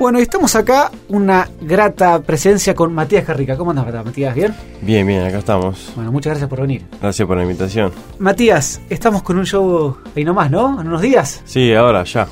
Bueno, y estamos acá, una grata presencia con Matías Carrica. ¿Cómo andas, Matías? ¿Bien? Bien, bien, acá estamos. Bueno, muchas gracias por venir. Gracias por la invitación. Matías, estamos con un show ahí nomás, ¿no? ¿En unos días? Sí, ahora, ya.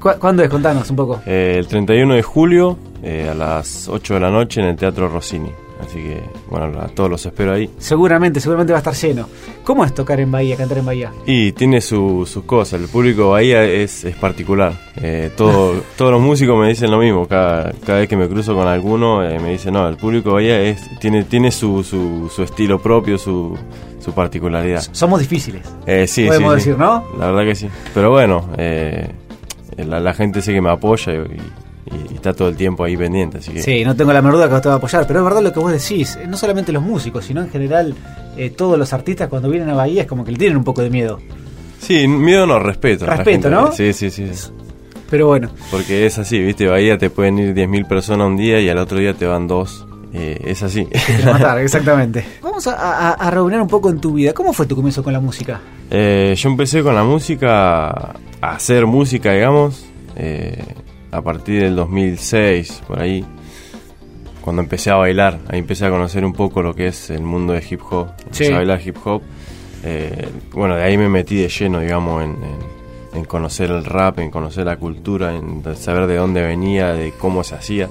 ¿Cu ¿Cuándo es? Contanos un poco. Eh, el 31 de julio, eh, a las 8 de la noche, en el Teatro Rossini. Así que, bueno, a todos los espero ahí. Seguramente, seguramente va a estar lleno. ¿Cómo es tocar en Bahía, cantar en Bahía? Y tiene sus cosas. El público de Bahía es, es particular. Eh, todo, todos los músicos me dicen lo mismo. Cada, cada vez que me cruzo con alguno, eh, me dicen, no, el público de Bahía es, tiene, tiene su, su, su estilo propio, su, su particularidad. Somos difíciles. Eh, sí, Podemos sí, decir, sí. ¿no? La verdad que sí. Pero bueno, eh, la, la gente sé que me apoya y, y- y está todo el tiempo ahí pendiente. Así que Sí, no tengo la menor duda que te va a apoyar, pero es verdad lo que vos decís. eh, No solamente los músicos, sino en general eh, todos los artistas cuando vienen a Bahía es como que le tienen un poco de miedo. Sí, miedo no, respeto. Respeto, gente. ¿no? Sí, sí, sí. Pero bueno, Porque es así, ¿viste? Bahía te pueden ir 10.000 personas un día y al otro día te van dos. Eh, es así. matar, exactamente. Vamos a, a, a reunir un poco en tu vida. ¿Cómo fue tu comienzo con la música? Eh, yo empecé con la música, a hacer música, digamos, eh, a partir del 2006, por ahí, cuando empecé a bailar. Ahí empecé a conocer un poco lo que es el mundo de hip hop. Empecé Sí. a bailar hip hop. Eh, bueno, de ahí me metí de lleno, digamos, en, en- en conocer el rap, en conocer la cultura, en saber de dónde venía, de cómo se hacía.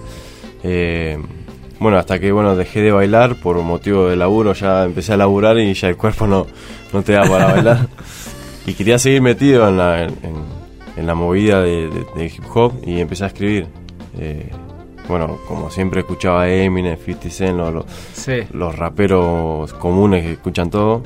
Eh, bueno, hasta que bueno dejé de bailar por motivo de laburo, ya empecé a laburar y ya el cuerpo no, no te da para bailar. Y quería seguir metido en la, en, en la movida de, de- de hip hop y empecé a escribir. Eh, bueno, como siempre escuchaba Eminem, 50 Cent, lo- lo- Sí. los raperos comunes que escuchan todo.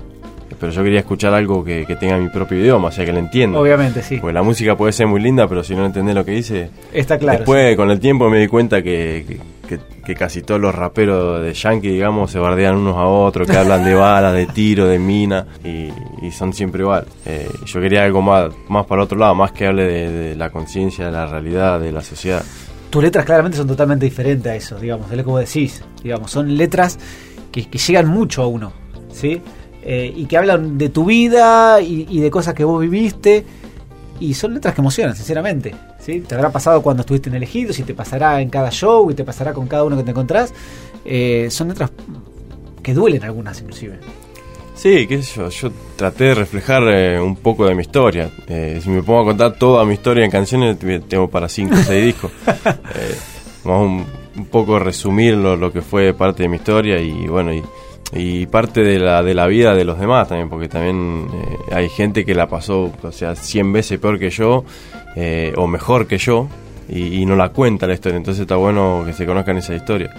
Pero yo quería escuchar algo que, que tenga mi propio idioma, o sea, que lo entienda. Obviamente, sí. Porque la música puede ser muy linda, pero si no entendés lo que dice, Está claro. Después, con el tiempo, me di cuenta que, que- que- que casi todos los raperos de Yankee, digamos, se bardean unos a otros, que hablan de balas, de tiro, de mina, y, y son siempre igual. Eh, yo quería algo más, más para otro lado, más que hable de, de la conciencia, de la realidad, de la sociedad. Tus letras claramente son totalmente diferentes a eso, digamos, es lo que vos decís. Digamos, son letras que, que llegan mucho a uno, ¿sí? Eh, y que hablan de tu vida y, y de cosas que vos viviste. Y son letras que emocionan, sinceramente. ¿sí? Te habrá pasado cuando estuviste en Elegidos y te pasará en cada show y te pasará con cada uno que te encontrás. Eh, son letras que duelen algunas, inclusive. Sí, qué sé yo, yo traté de reflejar eh, un poco de mi historia. Eh, si me pongo a contar toda mi historia en canciones, tengo para 5 o 6 discos. Vamos un, un poco resumir lo, lo que fue parte de mi historia y bueno, y, y parte de la, de la vida de los demás también, porque también eh, hay gente que la pasó, o sea, 100 veces peor que yo, eh, o mejor que yo, y, y no la cuenta la historia, entonces está bueno que se conozcan esa historia.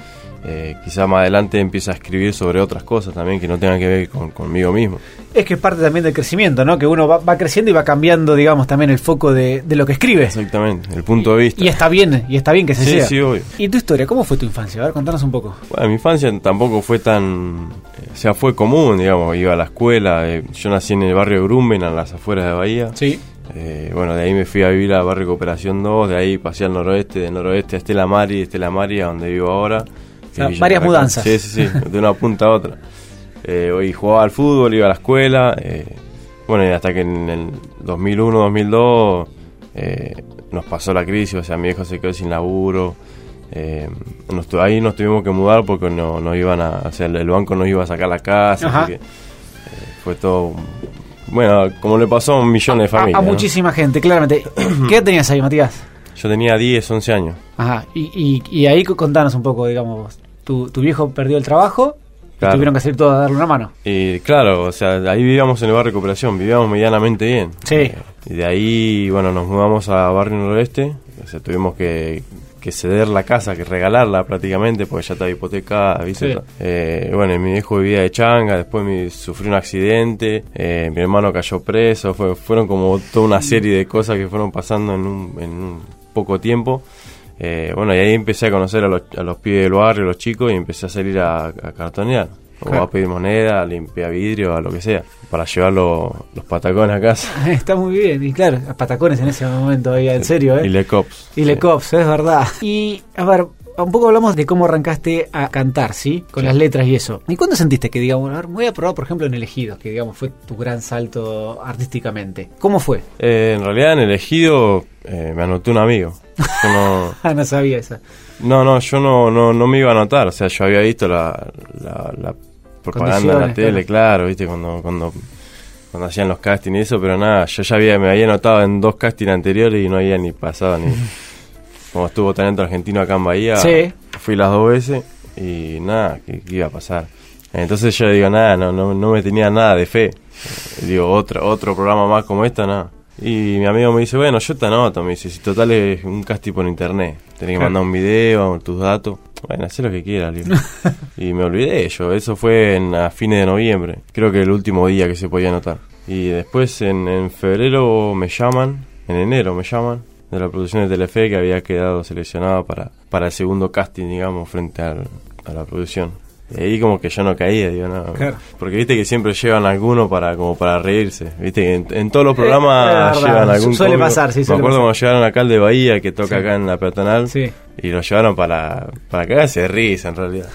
Eh, quizá más adelante empiece a escribir sobre otras cosas también que no tengan que ver con, conmigo mismo. Es que es parte también del crecimiento, ¿no? Que uno va, va creciendo y va cambiando, digamos, también el foco de, de lo que escribe. Exactamente, el punto de vista. Y está bien, y está bien que se Sí, sea. sí, obvio. ¿Y tu historia? ¿Cómo fue tu infancia? A ver, contanos un poco. Bueno, mi infancia tampoco fue tan. O sea, fue común, digamos. Iba a la escuela. eh, yo nací en el barrio Grumben, a las afueras de Bahía. Sí. Eh, bueno, de ahí me fui a vivir al barrio Cooperación 2. De ahí pasé al noroeste, del noroeste a Estela Mari, Estela Mari a donde vivo ahora. Villa varias mudanzas. Sí, sí, sí, de una punta a otra. Eh, hoy jugaba al fútbol, iba a la escuela. eh, bueno, y hasta que en el 2001, 2002 eh, nos pasó la crisis, o sea, mi hijo se quedó sin laburo. Eh, nos ahí nos tuvimos que mudar porque no, no iban a, o sea, el, banco nos iba a sacar la casa, así que fue todo, bueno, como le pasó a millones de familias. a ¿no? muchísima gente, claramente. ¿Qué tenías ahí, Matías? Yo tenía 10, 11 años. Ajá. Y, y, y ahí co- contanos un poco, digamos, vos. Tu, tu viejo perdió el trabajo y Claro. tuvieron que salir todos a darle una mano. Y claro, o sea, ahí vivíamos en el barrio de Cooperación, vivíamos medianamente bien. Sí. Eh, y de ahí, bueno, nos mudamos a Barrio Noroeste, o sea, tuvimos que, que ceder la casa, que regalarla prácticamente, porque ya estaba hipotecada, ¿viste? Sí. Eh, bueno, y mi viejo vivía de changa, después mi, sufrió un accidente, eh, mi hermano cayó preso, fue- fueron como toda una serie de cosas que fueron pasando en un, en un poco tiempo. Eh, bueno, y ahí empecé a conocer a los, a los pibes del barrio, los chicos, y empecé a salir a, a cartonear. O Claro. a pedir moneda, a limpiar vidrio, a lo que sea, para llevar lo- los patacones a casa. Está muy bien. Y claro, patacones en ese momento, ahí, en serio, ¿eh? Y le cops. Y le cops, es verdad. Y, a ver, un poco hablamos de cómo arrancaste a cantar, ¿sí? Con las letras y eso. ¿Y cuándo sentiste que, digamos, a ver, me voy a probar, por ejemplo, en Elegidos, que, digamos, fue tu gran salto artísticamente? ¿Cómo fue? Eh, en realidad, en Elegido eh, me anoté un amigo. Yo no, Ah, no sabía esa. no, no, yo no, no, no me iba a anotar. O sea, yo había visto la, la, la propaganda en la tele, claro, viste, cuando, cuando, cuando hacían los castings y eso, pero nada, yo ya había, me había anotado en dos castings anteriores y no había ni pasado ni. como estuvo talento argentino acá en Bahía, Sí. fui las dos veces y nada, ¿qué, qué iba a pasar? Entonces yo digo, nada, no, no, no me tenía nada de fe. Digo, otro, otro programa más como esta, nada. Y mi amigo me dice, bueno, yo te anoto, me dice, si total es un casting por internet, tenés que mandar un video, tus datos. Bueno, haz lo que quieras, digo. y me olvidé yo, eso fue en, a fines de noviembre, creo que el último día que se podía anotar. Y después en, en febrero me llaman, en enero me llaman, de la producción de Telefe que había quedado seleccionado para, para el segundo casting, digamos, frente al- a la producción. Y ahí como que yo no caía, digo, no. Claro. Porque viste que siempre llevan alguno para como para reírse. Viste que en, en todos los Eh, programas verdad, llevan algún suele cómico. pasar, sí, Me suele acuerdo pasar. cuando llevaron acá al de Bahía, que toca Sí. acá en la peatonal. Sí. Y lo llevaron para, para cagarse de risa, en realidad.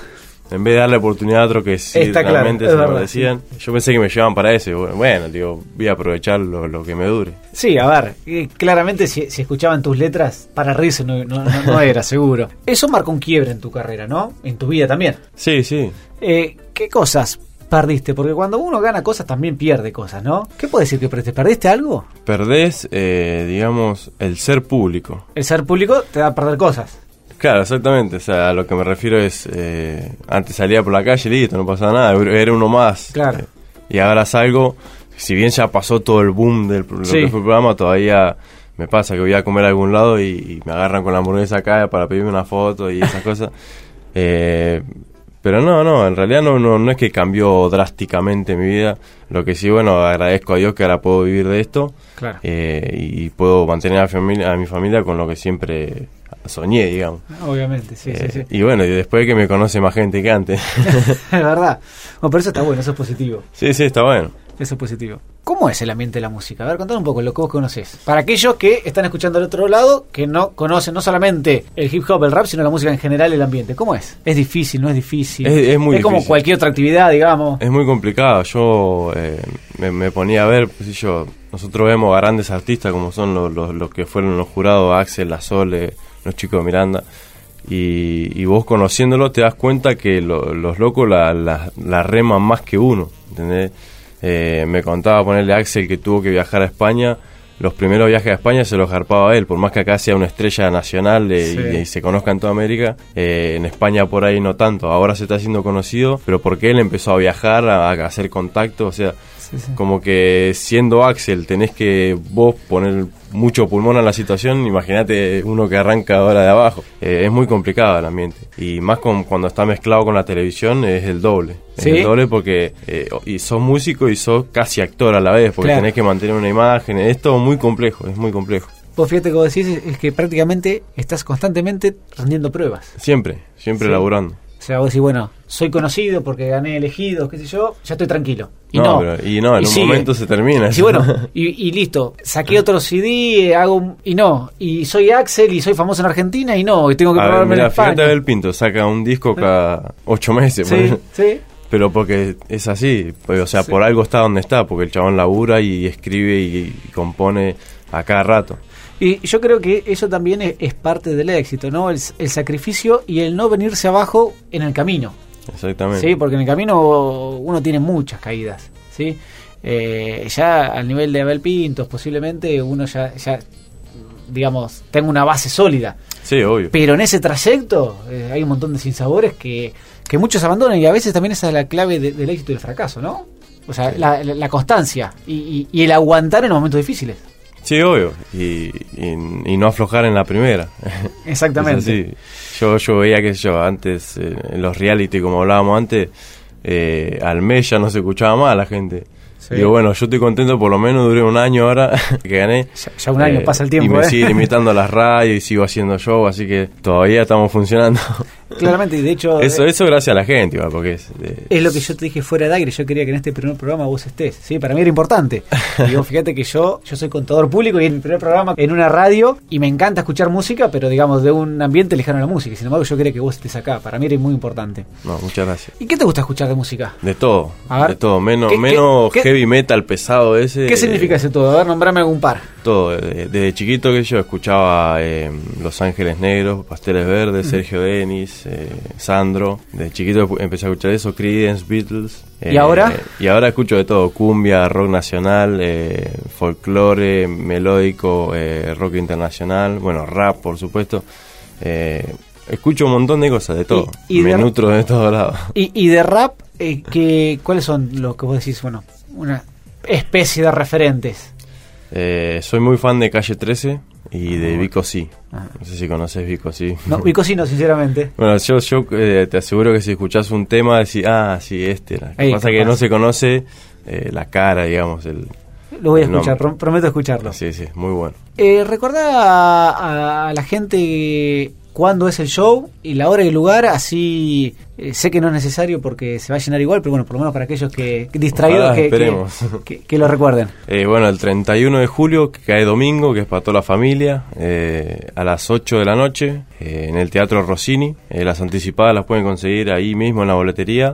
En vez de darle oportunidad a otro que sí Está realmente se lo merecían. Yo pensé que me llevaban para eso. y Bueno, digo, voy a aprovechar lo, lo que me dure. Sí, a ver, eh, claramente si, si escuchaban tus letras, para reírse no, no- no- no era, seguro. Eso marcó un quiebre en tu carrera, ¿no? En tu vida también. Sí, sí. Eh, ¿Qué cosas perdiste? Porque cuando uno gana cosas también pierde cosas, ¿no? ¿Qué puedes decir que perdiste? ¿Perdiste algo? Perdés, eh, digamos, el ser público. El ser público te da a perder cosas. Claro, exactamente. O sea, a lo que me refiero es, eh, antes salía por la calle, listo, no pasaba nada, era uno más. Claro. Eh, y ahora salgo, si bien ya pasó todo el boom del lo Sí. que fue el programa, todavía me pasa que voy a comer a algún lado y, y me agarran con la hamburguesa acá para pedirme una foto y esas cosas. Eh, pero no, no, en realidad no, no, no es que cambió drásticamente mi vida. Lo que sí, bueno, agradezco a Dios que ahora puedo vivir de esto Claro. eh, y puedo mantener a, familia, a mi familia con lo que siempre soñé, digamos. Obviamente, sí, Eh, sí, sí. Y bueno, y después que me conoce más gente que antes. es verdad. Bueno, pero eso está bueno, eso es positivo. sí, sí, está bueno. Eso es positivo. ¿Cómo es el ambiente de la música? A ver, contanos un poco lo que vos conocés. Para aquellos que están escuchando al otro lado, que no conocen no solamente el hip hop, el rap, sino la música en general, el ambiente. ¿Cómo es? ¿Es difícil? ¿No es difícil? Es- es muy como difícil. cualquier otra actividad, digamos. Es muy complicado. Yo eh, me, me ponía a ver, pues sí, yo, nosotros vemos grandes artistas como son los, los, los que fueron los jurados, Axel, La Sole, los chicos de Miranda. Y, y vos conociéndolos te das cuenta que lo- los locos la, la, la reman más que uno. ¿entendés? Eh, me contaba ponerle Axel que tuvo que viajar a España. Los primeros viajes a España se los garpaba él, por más que acá sea una estrella nacional eh, Sí. y, y se conozca en toda América, eh, en España por ahí no tanto. Ahora se está haciendo conocido, pero porque él empezó a viajar, a, a hacer contacto, o sea, Sí, sí. como que siendo Axel tenés que vos poner mucho pulmón a la situación, imagínate uno que arranca ahora de abajo. Eh, es muy complicado el ambiente. Y más con, cuando está mezclado con la televisión es el doble. Es el doble porque eh, y sos músico y sos casi actor a la vez, porque Claro. tenés que mantener una imagen. Es todo muy complejo, es muy complejo. Vos fíjate que vos decís es es que prácticamente estás constantemente rendiendo pruebas. Siempre, siempre Sí. laburando. O sea, vos decís, bueno, soy conocido porque gané elegidos, qué sé yo, ya estoy tranquilo. Y no, pero- y no, en un sigue. momento se termina. Sí, bueno, y, y listo. Saqué otro CD, hago un- y no. Y soy Axel y soy famoso en Argentina y no. Y tengo que probarme en España. fíjate Abel Pinto, saca un disco cada ocho meses. Sí, sí. Pero porque es así, pues, o sea, Sí. por algo está donde está, porque el chabón labura y escribe y, y compone a cada rato. Y yo creo que eso también es, es parte del éxito, ¿no? El, el sacrificio y el no venirse abajo en el camino. Exactamente. Sí, porque en el camino uno tiene muchas caídas, ¿sí? Eh, ya al nivel de Abel Pintos, posiblemente uno ya, ya digamos, tenga una base sólida. Sí, obvio. Pero en ese trayecto eh, hay un montón de sinsabores que, que muchos abandonan y a veces también esa es la clave de- del éxito y del fracaso, ¿no? O sea, la, la- la constancia y, y- y el aguantar en los momentos difíciles. Sí, obvio. Y, y, y no aflojar en la primera. Exactamente. Así. Yo, yo veía que yo antes, eh, en los reality, como hablábamos antes, eh, al mes ya no se escuchaba más a la gente. Sí. Digo, bueno, yo estoy contento, por lo menos duré un año ahora que gané. Ya, ya un año Eh, pasa el tiempo, Y me ¿eh? siguen imitando a las radios y sigo haciendo show, así que todavía estamos funcionando. Claramente, y de hecho... Eso, eh, eso gracias a la gente, igual, porque es... eh, Es lo que yo te dije fuera de aire, yo quería que en este primer programa vos estés, ¿sí? Para mí era importante. Vos fíjate que yo, yo soy contador público y en mi primer programa en una radio y me encanta escuchar música, pero digamos de un ambiente lejano a la música. Sin embargo yo quería que vos estés acá, para mí era muy importante. No, muchas gracias. ¿Y qué te gusta escuchar de música? De todo, A ver. de todo, menos, ¿Qué- qué- menos qué- heavy metal pesado ese. ¿Qué significa eh, ese todo? A ver, nombrame algún par. Todo, de- desde chiquito que yo escuchaba eh, Los Ángeles Negros, Pasteles Verdes, Sergio Denis, eh, Sandro. De chiquito empecé a escuchar eso, Creedence, Beatles. ¿Y ahora? Y ahora escucho de todo, cumbia, rock nacional, eh, folclore, melódico, eh, rock internacional, bueno, rap por supuesto. Eh, escucho un montón de cosas, de todo. Y- y Me de- nutro de todos lados. Y, y de rap, eh, ¿qué, ¿cuáles son los que vos decís? Bueno, una especie de referentes. Eh, soy muy fan de Calle 13 y de Vico Sí. Ah. No sé si conoces Vico Sí. No, Vico sí, no, sinceramente. Bueno, yo, yo eh, te aseguro que si escuchás un tema, decís, ah, sí, este. Lo que pasa que no se conoce eh, la cara, digamos. El, Lo voy a escuchar, nombre. prometo escucharlo. Sí, sí, muy bueno. Eh, recordá a, a la gente cuándo es el show y la hora y el lugar, así eh, sé que no es necesario porque se va a llenar igual, pero bueno, por lo menos para aquellos que, que distraídos Ojalá, que, que, lo recuerden. Eh, bueno, el 31 de julio, que cae domingo, que es para toda la familia, eh, a las 8 de la noche, en el Teatro Rossini. Las anticipadas las pueden conseguir ahí mismo en la boletería.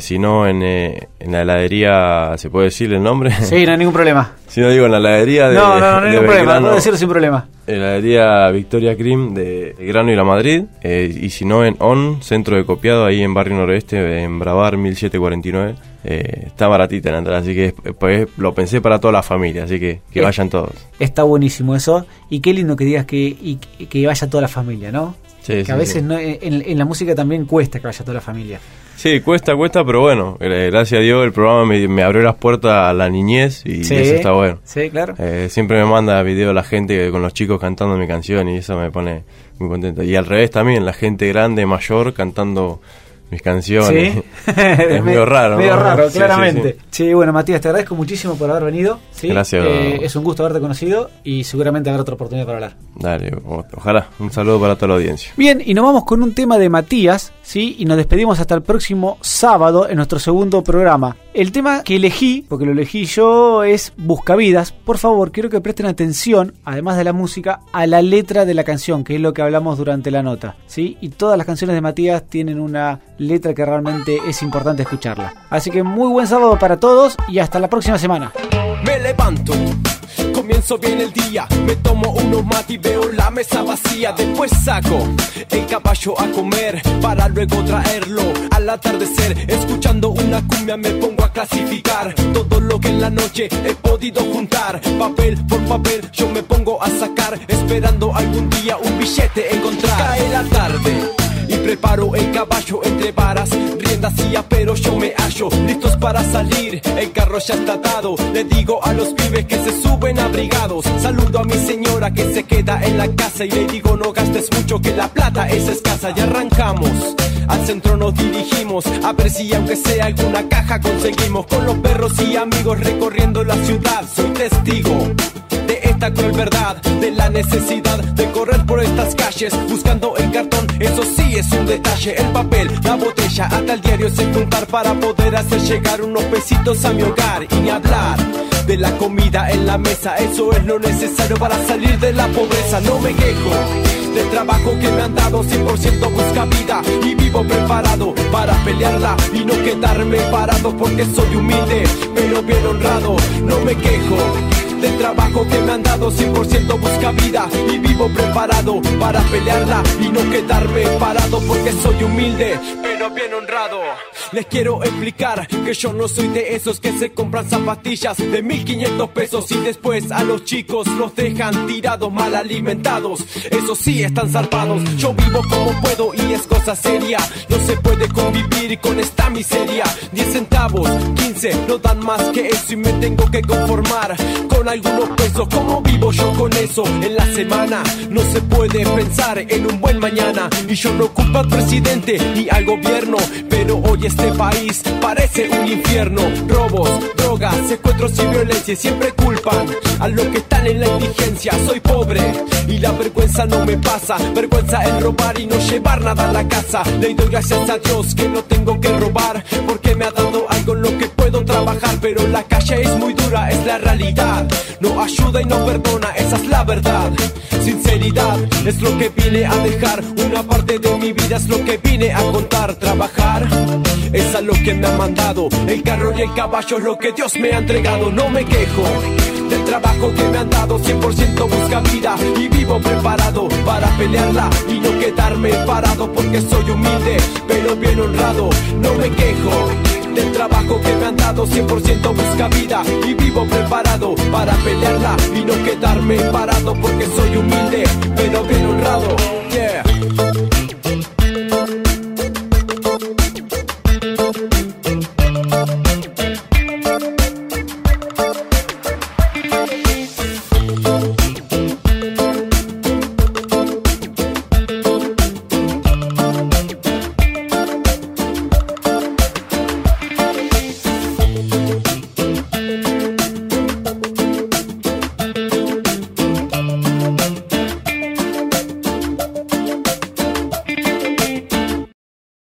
Si no, en, en la heladería, ¿se puede decir el nombre? Sí, no hay ningún problema. si no digo en la heladería de no, no, no, no hay ningún problema, puedo decirlo sin problema. Heladería Victoria Cream de Grano y La Madrid. y si no, en ON, centro de copiado, ahí en Barrio Noroeste, en Bravar 1749. Eh, está baratita la entrada, así que pues, lo pensé para toda la familia, así que que vayan todos. Está buenísimo eso. Y qué lindo que digas que, y, que vaya toda la familia, ¿no? Sí, que sí, a veces sí. no- en, en la música también cuesta que vaya toda la familia. Sí, cuesta, cuesta, pero bueno, eh, gracias a Dios el programa me, me abrió las puertas a la niñez y eso está bueno. Sí, claro. Eh, siempre me manda videos la gente con los chicos cantando mi canción y eso me pone muy contento. Y al revés también, la gente grande, mayor, cantando mis canciones. Sí. es medio raro. Medio ¿no? raro, Sí, claramente. sí. Sí, bueno, Matías, te agradezco muchísimo por haber venido. ¿sí? Gracias. Eh, es un gusto haberte conocido y seguramente habrá otra oportunidad para hablar. Dale, ojalá. Un saludo para toda la audiencia. Bien, y nos vamos con un tema de Matías, ¿sí? Y nos despedimos hasta el próximo sábado en nuestro segundo programa. El tema que elegí, porque lo elegí yo, es Buscavidas. Por favor, quiero que presten atención, además de la música, a la letra de la canción, que es lo que hablamos durante la nota, ¿sí? Y todas las canciones de Matías tienen una letra que realmente es importante escucharla. Así que muy buen sábado para todos y hasta la próxima semana. Me levanto, comienzo bien el día, me tomo unos mate y veo la mesa vacía. Después saco el caballo a comer para luego traerlo al atardecer. Escuchando una cumbia me pongo a clasificar todo lo que en la noche he podido juntar. Papel por papel yo me pongo a sacar, esperando algún día un billete encontrar. Cae la tarde. Preparo el caballo entre varas, riendas y pero yo me hallo, listos para salir. El carro ya está atado, le digo a los pibes que se suben abrigados. Saludo a mi señora que se queda en la casa y le digo no gastes mucho que la plata es escasa. Y arrancamos, al centro nos dirigimos, a ver si aunque sea alguna caja conseguimos. Con los perros y amigos recorriendo la ciudad, soy testigo cruel verdad, de la necesidad de correr por estas calles buscando el cartón. Eso sí es un detalle, el papel, la botella, hasta el diario se juntar para poder hacer llegar unos pesitos a mi hogar y ni hablar. De la comida en la mesa, eso es lo necesario para salir de la pobreza. No me quejo del trabajo que me han dado, 100% busca vida y vivo preparado para pelearla y no quedarme parado porque soy humilde, pero bien honrado. No me quejo del trabajo que me han dado. 100% busca vida y vivo preparado para pelearla y no quedarme parado porque soy humilde pero bien honrado. Les quiero explicar que yo no soy de esos que se compran zapatillas de 1500 pesos y después a los chicos los dejan tirados mal alimentados. Esos sí están zarpados. Yo vivo como puedo y es cosa seria. No se puede convivir con esta miseria. 10 centavos 15 no dan más que eso y me tengo que conformar con algunos pesos. ¿Cómo vivo yo con eso? En la semana no se puede pensar en un buen mañana. Y yo no culpo al presidente ni al gobierno pero hoy este país parece un infierno. Robos, drogas, secuestros y violencia siempre culpan a los que están en la indigencia. Soy pobre y la vergüenza no me pasa. Vergüenza es robar y no llevar nada a la casa. Le doy gracias a Dios que no tengo que robar, porque me ha dado algo Pero la calle es muy dura, es la realidad. No ayuda y no perdona, esa es la verdad. Sinceridad es lo que vine a dejar. Una parte de mi vida es lo que vine a contar. Trabajar es a lo que me ha mandado. El carro y el caballo es lo que Dios me ha entregado. No me quejo del trabajo que me han dado 100% busca vida y vivo preparado para pelearla y no quedarme parado porque soy humilde pero bien honrado no me quejo del trabajo que me han dado 100% busca vida y vivo preparado para pelearla y no quedarme parado porque soy humilde pero bien honrado. Yeah.